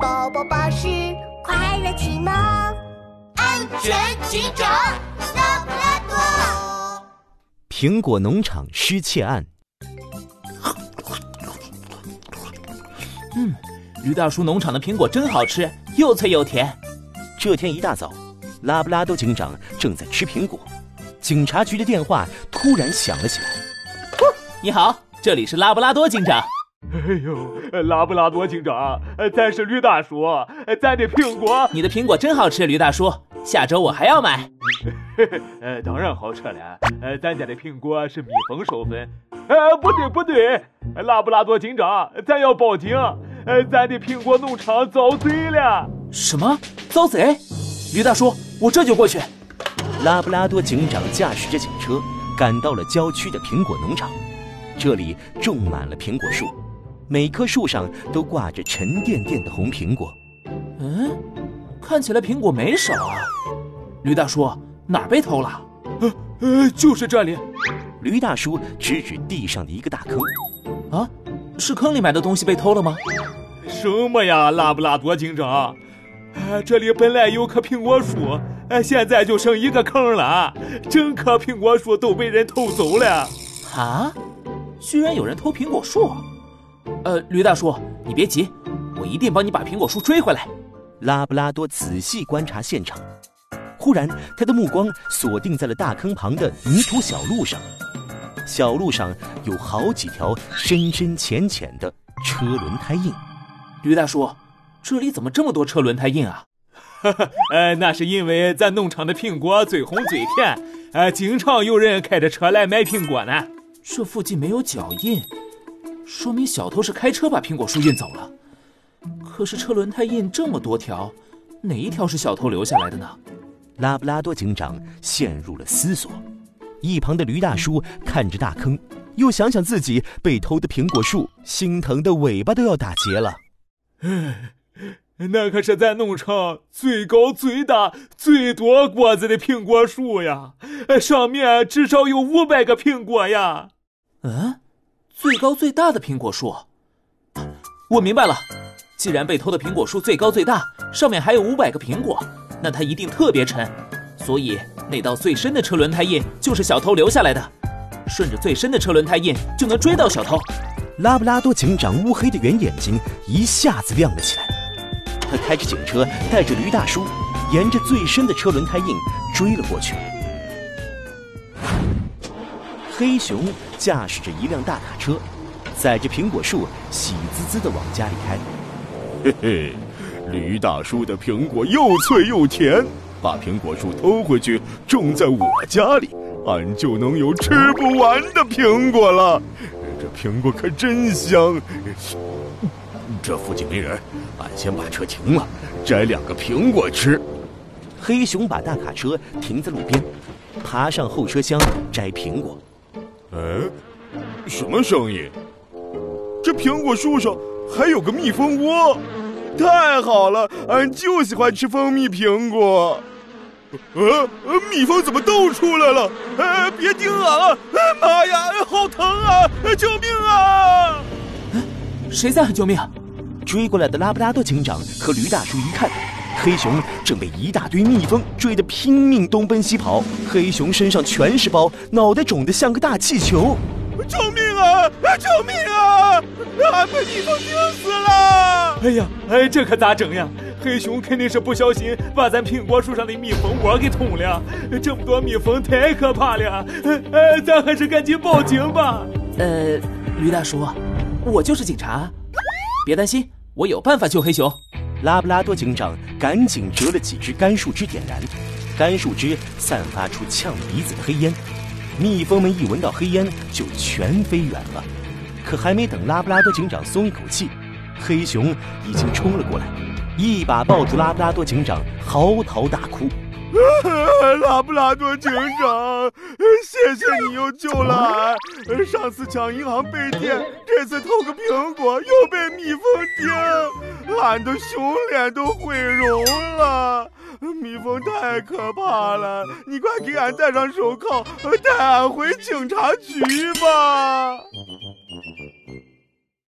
宝宝巴士快乐启蒙，安全警长拉布拉多。苹果农场失窃案。嗯，驴大叔农场的苹果真好吃，又脆又甜。这天一大早，拉布拉多警长正在吃苹果，警察局的电话突然响了起来。你好，这里是拉布拉多警长。哎呦，拉布拉多警长，咱是驴大叔，咱的苹果，你的苹果真好吃，驴大叔，下周我还要买。呃，当然好吃了，呃，咱家的苹果是蜜蜂授粉。呃，不对不对，拉布拉多警长，咱要报警，呃，咱的苹果农场遭贼了。什么？遭贼？驴大叔，我这就过去。拉布拉多警长驾驶着警车赶到了郊区的苹果农场，这里种满了苹果树。每棵树上都挂着沉甸甸的红苹果。嗯，看起来苹果没少啊。驴大叔，哪儿被偷了？呃呃，就是这里。驴大叔指指地上的一个大坑。啊，是坑里面的东西被偷了吗？什么呀，拉布拉多警长？哎，这里本来有棵苹果树，哎，现在就剩一个坑了，整棵苹果树都被人偷走了。啊？居然有人偷苹果树？呃，驴大叔，你别急，我一定帮你把苹果树追回来。拉布拉多仔细观察现场，忽然他的目光锁定在了大坑旁的泥土小路上。小路上有好几条深深浅浅的车轮胎印。驴大叔，这里怎么这么多车轮胎印啊？哈哈，呃，那是因为咱农场的苹果最红最甜，呃，经常有人开着车来买苹果呢。这附近没有脚印。说明小偷是开车把苹果树运走了，可是车轮胎印这么多条，哪一条是小偷留下来的呢？拉布拉多警长陷入了思索，一旁的驴大叔看着大坑，又想想自己被偷的苹果树，心疼的尾巴都要打结了。唉，那可是咱农场最高、最大、最多果子的苹果树呀，上面至少有五百个苹果呀。嗯。最高最大的苹果树，我明白了。既然被偷的苹果树最高最大，上面还有五百个苹果，那它一定特别沉。所以那道最深的车轮胎印就是小偷留下来的。顺着最深的车轮胎印就能追到小偷。拉布拉多警长乌黑的圆眼睛一下子亮了起来。他开着警车，带着驴大叔，沿着最深的车轮胎印追了过去。黑熊驾驶着一辆大卡车，载着苹果树，喜滋滋的往家里开。嘿嘿，驴大叔的苹果又脆又甜，把苹果树偷回去种在我家里，俺就能有吃不完的苹果了。这苹果可真香。这附近没人，俺先把车停了，摘两个苹果吃。黑熊把大卡车停在路边，爬上后车厢摘苹果。哎，什么声音？这苹果树上还有个蜜蜂窝，太好了，俺就喜欢吃蜂蜜苹果。呃，蜜蜂怎么都出来了？哎，别叮俺了！哎妈呀，好疼啊！救命啊！谁在喊救命？追过来的拉布拉多警长和驴大叔一看，黑熊正被一大堆蜜蜂追得拼命东奔西跑。黑熊身上全是包，脑袋肿得像个大气球。救命啊！救命啊！俺被蜜蜂叮死了！哎呀，哎，这可咋整呀？黑熊肯定是不小心把咱苹果树上的蜜蜂窝给捅了。这么多蜜蜂太可怕了，哎，咱还是赶紧报警吧。呃，驴大叔，我就是警察，别担心，我有办法救黑熊。拉布拉多警长赶紧折了几只干树枝点燃，干树枝散发出呛鼻子的黑烟。蜜蜂们一闻到黑烟就全飞远了，可还没等拉布拉多警长松一口气，黑熊已经冲了过来，一把抱住拉布拉多警长，嚎啕大哭。拉布拉多警长，谢谢你又救了俺。上次抢银行被电，这次偷个苹果又被蜜蜂叮，俺的熊脸都毁容了。蜜蜂太可怕了，你快给俺戴上手铐，带俺回警察局吧。